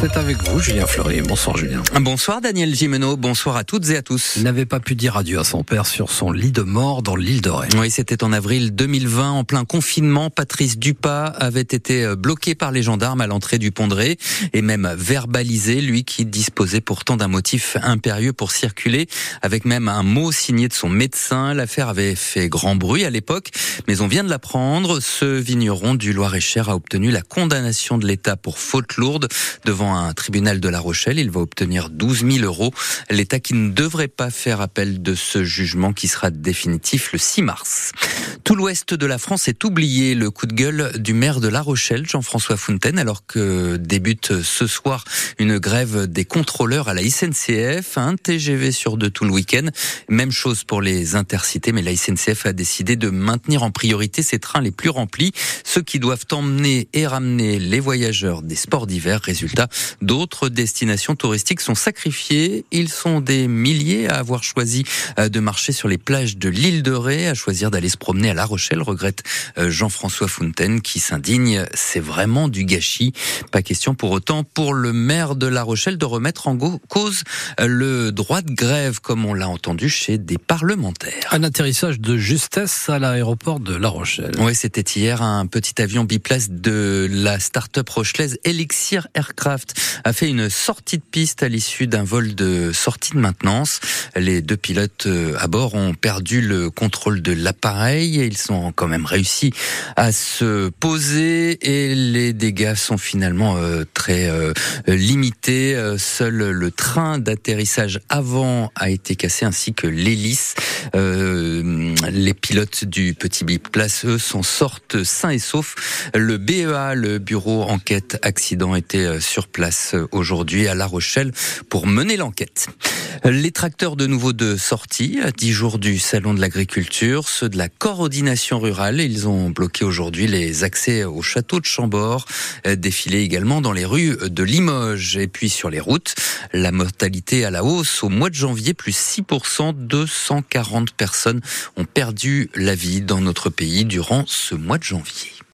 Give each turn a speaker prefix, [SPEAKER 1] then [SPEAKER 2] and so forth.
[SPEAKER 1] C'est avec vous, Julien Fleury. Bonsoir, Julien.
[SPEAKER 2] Bonsoir, Daniel Gimeno. Bonsoir à toutes et à tous.
[SPEAKER 1] Il n'avait pas pu dire adieu à son père sur son lit de mort dans l'île de Ré.
[SPEAKER 2] Oui, c'était en avril 2020, en plein confinement. Patrice Dupas avait été euh, bloqué par les gendarmes à l'entrée du pont de Ré et même verbalisé, lui qui disposait pourtant d'un motif impérieux pour circuler, avec même un mot signé de son médecin. L'affaire avait fait grand bruit à l'époque, mais on vient de l'apprendre. Ce vigneron du Loir-et-Cher a obtenu la condamnation de l'État pour faute lourde devant un tribunal de La Rochelle. Il va obtenir 12 000 euros. L'État qui ne devrait pas faire appel de ce jugement qui sera définitif le 6 mars. Tout l'ouest de la France est oublié. Le coup de gueule du maire de La Rochelle, Jean-François Fontaine, alors que débute ce soir une grève des contrôleurs à la SNCF, un TGV sur deux tout le week-end. Même chose pour les intercités, mais la SNCF a décidé de maintenir en priorité ses trains les plus remplis, ceux qui doivent emmener et ramener les voyageurs des sports d'hiver. Résultat, D'autres destinations touristiques sont sacrifiées. Ils sont des milliers à avoir choisi euh, de marcher sur les plages de l'île de Ré, à choisir d'aller se promener à La Rochelle, regrette euh, Jean-François Fontaine qui s'indigne. C'est vraiment du gâchis. Pas question pour autant pour le maire de La Rochelle de remettre en cause euh, le droit de grève, comme on l'a entendu chez des parlementaires.
[SPEAKER 1] Un atterrissage de justesse à l'aéroport de La Rochelle.
[SPEAKER 2] Oui, c'était hier un petit avion biplace de la start-up rochelaise Elixir Aircraft a fait une sortie de piste à l'issue d'un vol de sortie de maintenance. Les deux pilotes euh, à bord ont perdu le contrôle de l'appareil. Ils ont quand même réussi à se poser et les dégâts sont finalement euh, très euh, limités. Seul le train d'atterrissage avant a été cassé ainsi que l'hélice. les pilotes du petit biplace, eux, s'en sortent sains et saufs. Le BEA, le bureau enquête accident, était sur place aujourd'hui à La Rochelle pour mener l'enquête. Les tracteurs de nouveau de sortie à 10 jours du salon de l'agriculture, ceux de la coordination rurale, ils ont bloqué aujourd'hui les accès au château de Chambord, défilé également dans les rues de Limoges et puis sur les routes. La mortalité à la hausse au mois de janvier, plus 6%, 240 personnes ont perdu la vie dans notre pays durant ce mois de janvier.